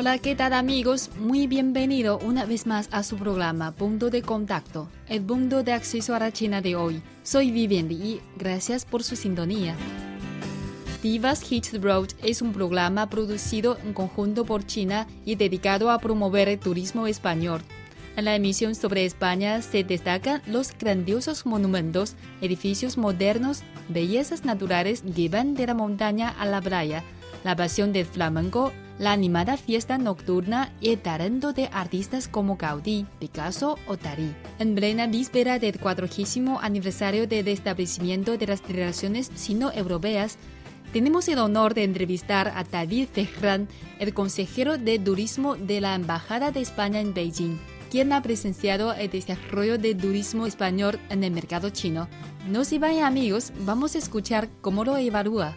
Hola, ¿qué tal amigos? Muy bienvenido una vez más a su programa Punto de Contacto, el punto de acceso a la China de hoy. Soy Vivian Li, gracias por su sintonía. Divas Hit the Road es un programa producido en conjunto por China y dedicado a promover el turismo español. En la emisión sobre España se destacan los grandiosos monumentos, edificios modernos, bellezas naturales que van de la montaña a la playa, la pasión del flamenco, la animada fiesta nocturna y el talento de artistas como Gaudí, Picasso o Tari. En plena víspera del cuadragésimo aniversario del establecimiento de las relaciones sino-europeas, tenemos el honor de entrevistar a David Ferran, el consejero de turismo de la Embajada de España en Beijing, quien ha presenciado el desarrollo del turismo español en el mercado chino. No se vayan amigos, vamos a escuchar cómo lo evalúa.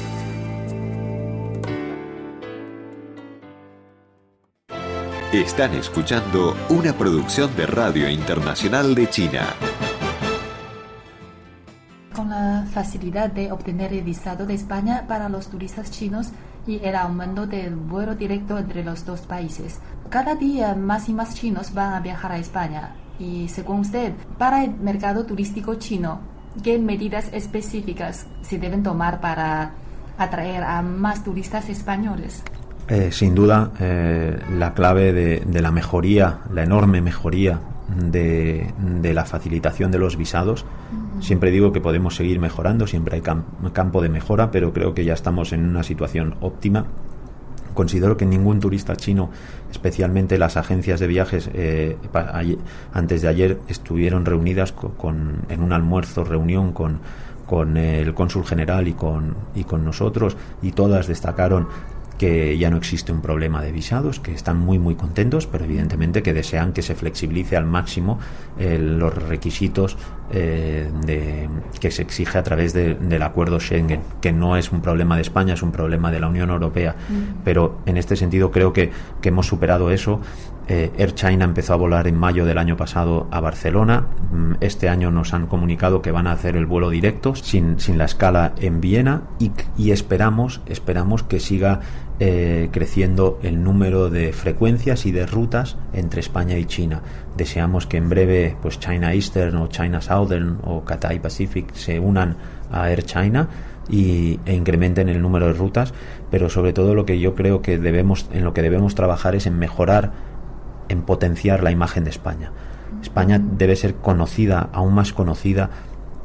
Están escuchando una producción de Radio Internacional de China. Con la facilidad de obtener el visado de España para los turistas chinos y el aumento del vuelo directo entre los dos países, cada día más y más chinos van a viajar a España. Y según usted, para el mercado turístico chino, ¿qué medidas específicas se deben tomar para atraer a más turistas españoles? Eh, sin duda, eh, la clave de, la mejoría, la enorme mejoría de, la facilitación de los visados, siempre digo que podemos seguir mejorando, siempre hay campo de mejora, pero creo que ya estamos en una situación óptima. Considero que ningún turista chino, especialmente las agencias de viajes, eh, antes de ayer estuvieron reunidas con, en un almuerzo, reunión con, con el cónsul general y con, y con nosotros, y todas destacaron que ya no existe un problema de visados, que están muy muy contentos, pero evidentemente que desean que se flexibilice al máximo eh, los requisitos eh, de, que se exige a través del acuerdo Schengen, que no es un problema de España, es un problema de la Unión Europea, mm. pero en este sentido creo que, que hemos superado eso. Eh, Air China empezó a volar en mayo del año pasado a Barcelona. Mm, este año nos han comunicado que van a hacer el vuelo directo sin, sin la escala en Viena y, y esperamos, esperamos que siga eh, creciendo el número de frecuencias y de rutas entre España y China. Deseamos que en breve pues China Eastern o China Southern o Cathay Pacific se unan a Air China y, e incrementen el número de rutas, pero sobre todo lo que yo creo que debemos en lo que debemos trabajar es en mejorar en potenciar la imagen de España. España debe ser conocida, aún más conocida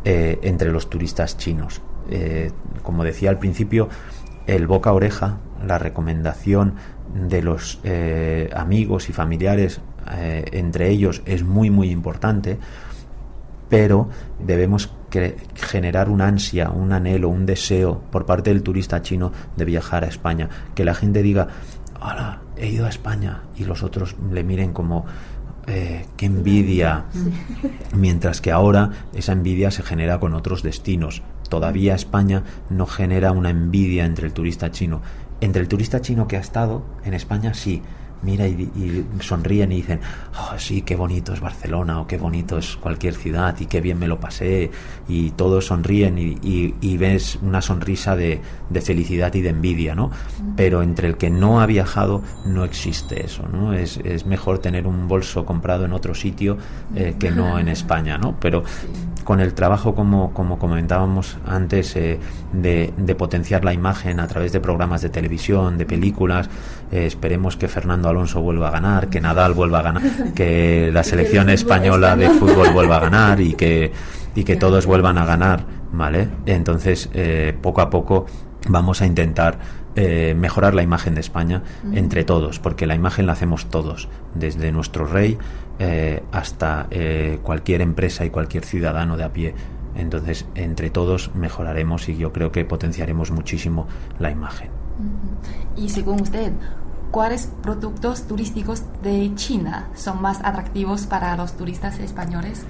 eh, entre los turistas chinos. Eh, como decía al principio, el boca a oreja la recomendación de los eh, amigos y familiares entre ellos es muy muy importante pero debemos generar una ansia, un anhelo, un deseo por parte del turista chino de viajar a España. Que la gente diga, hola, he ido a España y los otros le miren como, eh, qué envidia. Mientras que ahora esa envidia se genera con otros destinos. Todavía España no genera una envidia entre el turista chino entre el turista chino que ha estado en España, sí, mira y, sonríen y dicen, oh, sí, qué bonito es Barcelona o qué bonito es cualquier ciudad y qué bien me lo pasé y todos sonríen y, ves una sonrisa de, felicidad y de envidia, ¿no? Pero entre el que no ha viajado no existe eso, ¿no? Es, mejor tener un bolso comprado en otro sitio eh, que no en España, ¿no? Pero con el trabajo, como, como comentábamos antes, eh, de, potenciar la imagen a través de programas de televisión, de películas, eh, esperemos que Fernando Alonso vuelva a ganar, que Nadal vuelva a ganar, que la selección española de fútbol vuelva a ganar y que, y que todos vuelvan a ganar ¿vale? Entonces, eh, poco a poco vamos a intentar eh, mejorar la imagen de España entre todos, porque la imagen la hacemos todos, desde nuestro rey eh, hasta cualquier empresa y cualquier ciudadano de a pie. Entonces, entre todos mejoraremos y yo creo que potenciaremos muchísimo la imagen. Y según usted, ¿cuáles productos turísticos de China son más atractivos para los turistas españoles?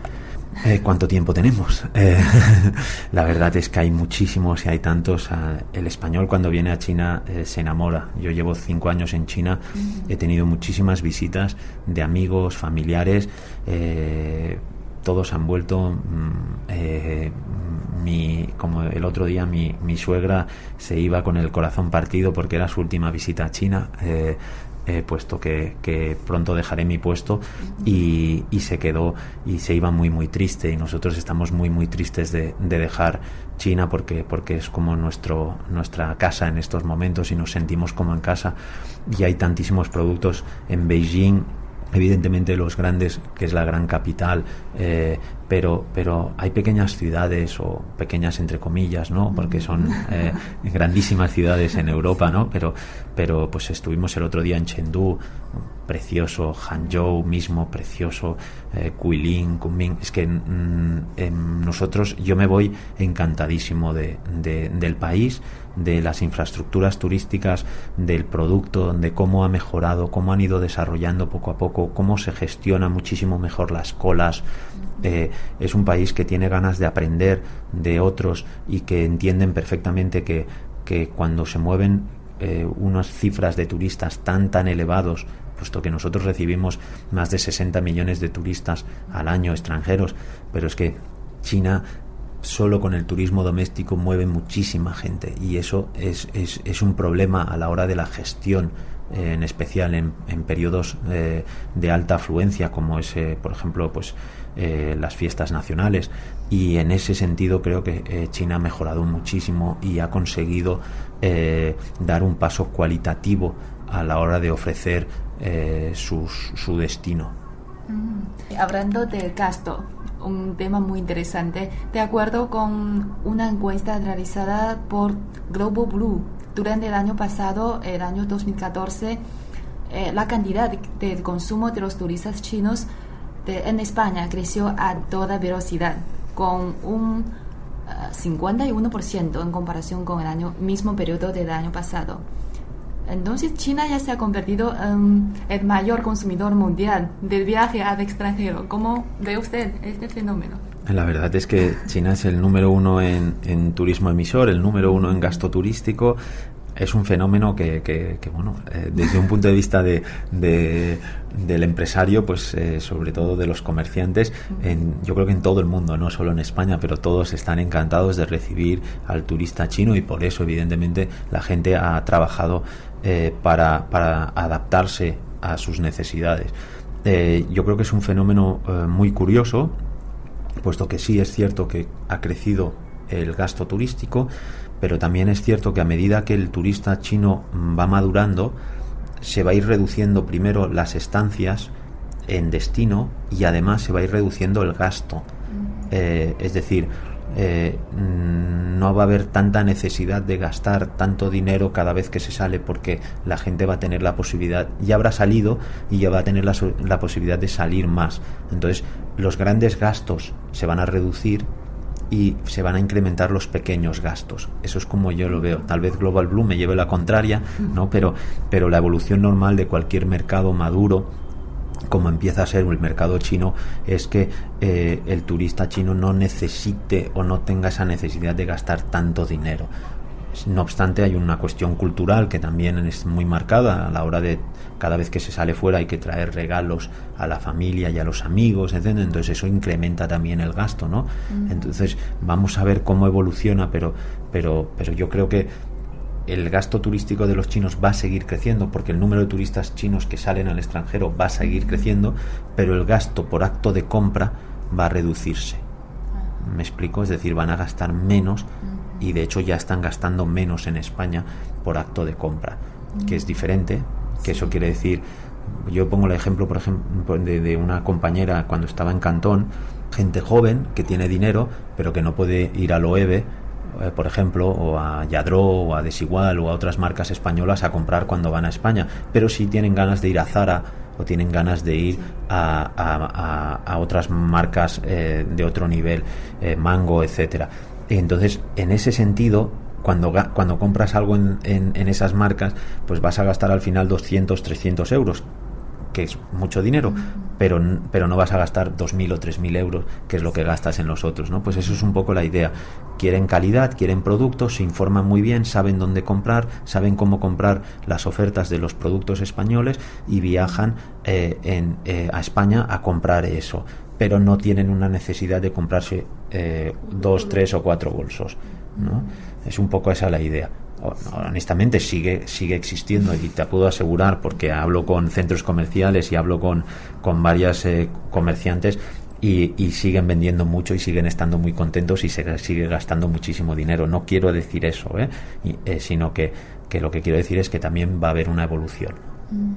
Eh, ¿Cuánto tiempo tenemos? Eh, la verdad es que hay muchísimos y hay tantos. Ah, el español cuando viene a China eh, se enamora. Yo llevo cinco años en China, he tenido muchísimas visitas de amigos, familiares. todos han vuelto. Mm, mi, como el otro día mi, mi, suegra se iba con el corazón partido porque era su última visita a China puesto que, que, pronto dejaré mi puesto y, y, se quedó y se iba muy muy triste. Y nosotros estamos muy muy tristes de, de, dejar China porque, porque es como nuestro, nuestra casa en estos momentos y nos sentimos como en casa. Y hay tantísimos productos en Beijing. Evidentemente los grandes, que es la gran capital, eh, pero, pero hay pequeñas ciudades o pequeñas entre comillas, ¿no? Porque son eh, grandísimas ciudades en Europa, ¿no? Pero, pero pues estuvimos el otro día en Chengdu, precioso, Hangzhou mismo, precioso, eh, Kunming. Es que mm, nosotros, yo me voy encantadísimo de, del país, de las infraestructuras turísticas, del producto, de cómo ha mejorado, cómo han ido desarrollando poco a poco, cómo se gestiona muchísimo mejor las colas. Eh, es un país que tiene ganas de aprender de otros y que entienden perfectamente que, que cuando se mueven eh, unas cifras de turistas tan tan elevados puesto que nosotros recibimos más de 60 millones de turistas al año extranjeros, pero es que China solo con el turismo doméstico mueve muchísima gente y eso es, es, es un problema a la hora de la gestión eh, en especial en, en periodos eh, de alta afluencia como es por ejemplo pues eh, las fiestas nacionales y en ese sentido creo que China ha mejorado muchísimo y ha conseguido dar un paso cualitativo a la hora de ofrecer eh, su, destino. Mm. Hablando del gasto, un tema muy interesante. De acuerdo con una encuesta realizada por Global Blue durante el año pasado, el año 2014, eh, la cantidad de, consumo de los turistas chinos en España creció a toda velocidad, con un 51% eh, en comparación con el año, mismo periodo del año pasado. Entonces China ya se ha convertido en el mayor consumidor mundial del viaje al extranjero. ¿Cómo ve usted este fenómeno? La verdad es que China es el número uno en, turismo emisor, el número uno en gasto turístico, es un fenómeno que, que, bueno, eh, desde un punto de vista de, del empresario, pues eh, sobre todo de los comerciantes, en, yo creo que en todo el mundo, no solo en España, pero todos están encantados de recibir al turista chino y por eso, evidentemente, la gente ha trabajado eh, para, para, adaptarse a sus necesidades. Yo creo que es un fenómeno muy curioso, puesto que sí es cierto que ha crecido el gasto turístico, pero también es cierto que a medida que el turista chino va madurando, se va a ir reduciendo primero las estancias en destino y además se va a ir reduciendo el gasto. es decir, eh, no va a haber tanta necesidad de gastar tanto dinero cada vez que se sale porque la gente va a tener la posibilidad, ya habrá salido y ya va a tener la, la posibilidad de salir más. Entonces los grandes gastos se van a reducir y se van a incrementar los pequeños gastos. Eso es como yo lo veo. Tal vez Global Blue me lleve la contraria, ¿no? Pero, pero la evolución normal de cualquier mercado maduro como empieza a ser el mercado chino, es que eh, el turista chino no necesite o no tenga esa necesidad de gastar tanto dinero. No obstante, hay una cuestión cultural que también es muy marcada a la hora de cada vez que se sale fuera hay que traer regalos a la familia y a los amigos, etc. Entonces eso incrementa también el gasto, ¿no? Entonces vamos a ver cómo evoluciona, pero, pero, pero yo creo que el gasto turístico de los chinos va a seguir creciendo porque el número de turistas chinos que salen al extranjero va a seguir creciendo, pero el gasto por acto de compra va a reducirse. ¿Me explico? Es decir, van a gastar menos y de hecho ya están gastando menos en España por acto de compra, que es diferente, que eso quiere decir, yo pongo el ejemplo, por ejemplo, de, de una compañera cuando estaba en Cantón, gente joven que tiene dinero pero que no puede ir al OEVE eh, por ejemplo, o a Yadro, o a Desigual, o a otras marcas españolas a comprar cuando van a España, pero si tienen ganas de ir a Zara o tienen ganas de ir a, a, otras marcas eh, de otro nivel, eh, Mango, etcétera. Entonces, en ese sentido, cuando, cuando compras algo en, en, en, esas marcas, pues vas a gastar al final 200, 300 euros, que es mucho dinero, pero, pero no vas a gastar 2.000 o 3.000 euros, que es lo que gastas en los otros, ¿no? Pues eso es un poco la idea. Quieren calidad, quieren productos, se informan muy bien, saben dónde comprar, saben cómo comprar las ofertas de los productos españoles y viajan eh, en, eh, a España a comprar eso, pero no tienen una necesidad de comprarse eh, dos, tres o cuatro bolsos, ¿no? Es un poco esa la idea honestamente sigue sigue existiendo y te puedo asegurar porque hablo con centros comerciales y hablo con, con varias eh, comerciantes y, siguen vendiendo mucho y siguen estando muy contentos y se sigue gastando muchísimo dinero. No quiero decir eso, ¿eh? eh sino que, que lo que quiero decir es que también va a haber una evolución. Mm.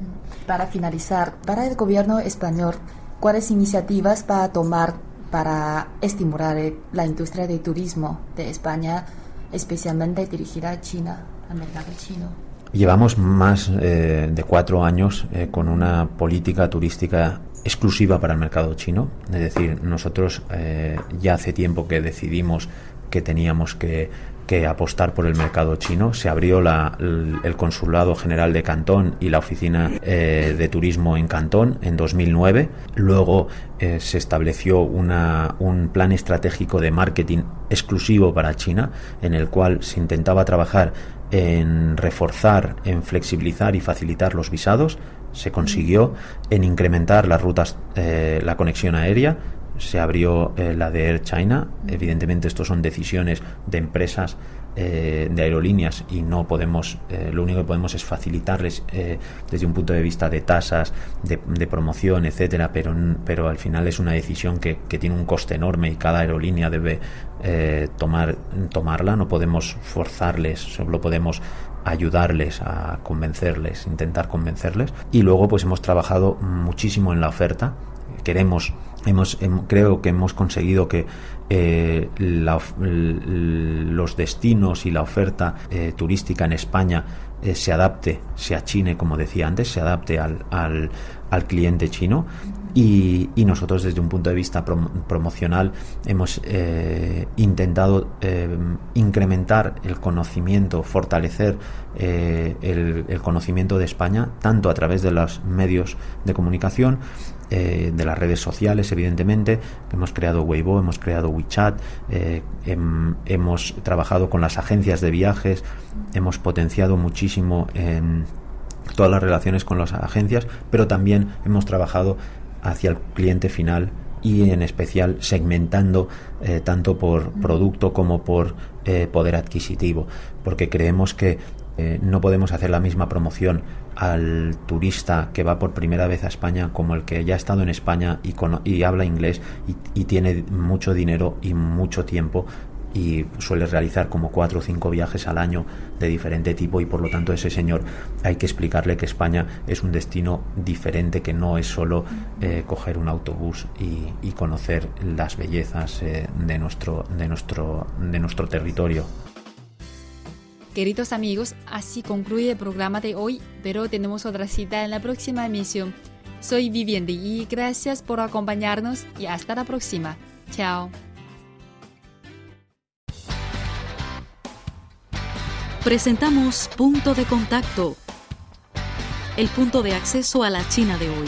Para finalizar, para el gobierno español, ¿cuáles iniciativas va a tomar para estimular la industria de turismo de España? especialmente dirigida a China, al mercado chino. Llevamos más eh, de cuatro años eh, con una política turística exclusiva para el mercado chino. Es decir, nosotros eh, ya hace tiempo que decidimos que teníamos que que apostar por el mercado chino. Se abrió la, el, Consulado General de Cantón y la Oficina eh, de Turismo en Cantón en 2009. Luego eh, se estableció una, un plan estratégico de marketing exclusivo para China, en el cual se intentaba trabajar en reforzar, en flexibilizar y facilitar los visados. Se consiguió en incrementar las rutas, eh, la conexión aérea se abrió eh, la de Air China. Evidentemente, esto son decisiones de empresas eh, de aerolíneas y no podemos, eh, lo único que podemos es facilitarles desde un punto de vista de tasas, de, promoción, etcétera, pero, pero al final es una decisión que, que tiene un coste enorme y cada aerolínea debe tomar, tomarla. No podemos forzarles, solo podemos ayudarles a convencerles, intentar convencerles. Y luego, pues hemos trabajado muchísimo en la oferta. Queremos hemos, creo que hemos conseguido que eh, los destinos y la oferta eh, turística en España eh, se adapte, se achine, como decía antes, se adapte al, al, cliente chino. Y, nosotros desde un punto de vista promocional hemos intentado incrementar el conocimiento, fortalecer el, conocimiento de España, tanto a través de los medios de comunicación eh, de las redes sociales, evidentemente. Hemos creado Weibo, hemos creado WeChat, eh, hemos trabajado con las agencias de viajes, hemos potenciado muchísimo en todas las relaciones con las agencias, pero también hemos trabajado hacia el cliente final y en especial segmentando eh, tanto por producto como por poder adquisitivo, porque creemos que no podemos hacer la misma promoción al turista que va por primera vez a España como el que ya ha estado en España y, y habla inglés y, tiene mucho dinero y mucho tiempo y suele realizar como cuatro o cinco viajes al año de diferente tipo y por lo tanto ese señor hay que explicarle que España es un destino diferente que no es solo eh, coger un autobús y, conocer las bellezas eh, de nuestro de nuestro de nuestro territorio Queridos amigos, así concluye el programa de hoy, pero tenemos otra cita en la próxima emisión. Soy Viviende y gracias por acompañarnos y hasta la próxima. Chao. Presentamos Punto de Contacto, el punto de acceso a la China de hoy.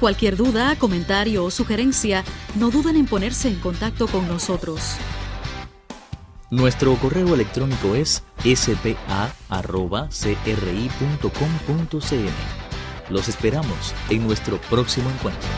Cualquier duda, comentario o sugerencia, no duden en ponerse en contacto con nosotros. Nuestro correo electrónico es spa.cri.com.cn. Los esperamos en nuestro próximo encuentro.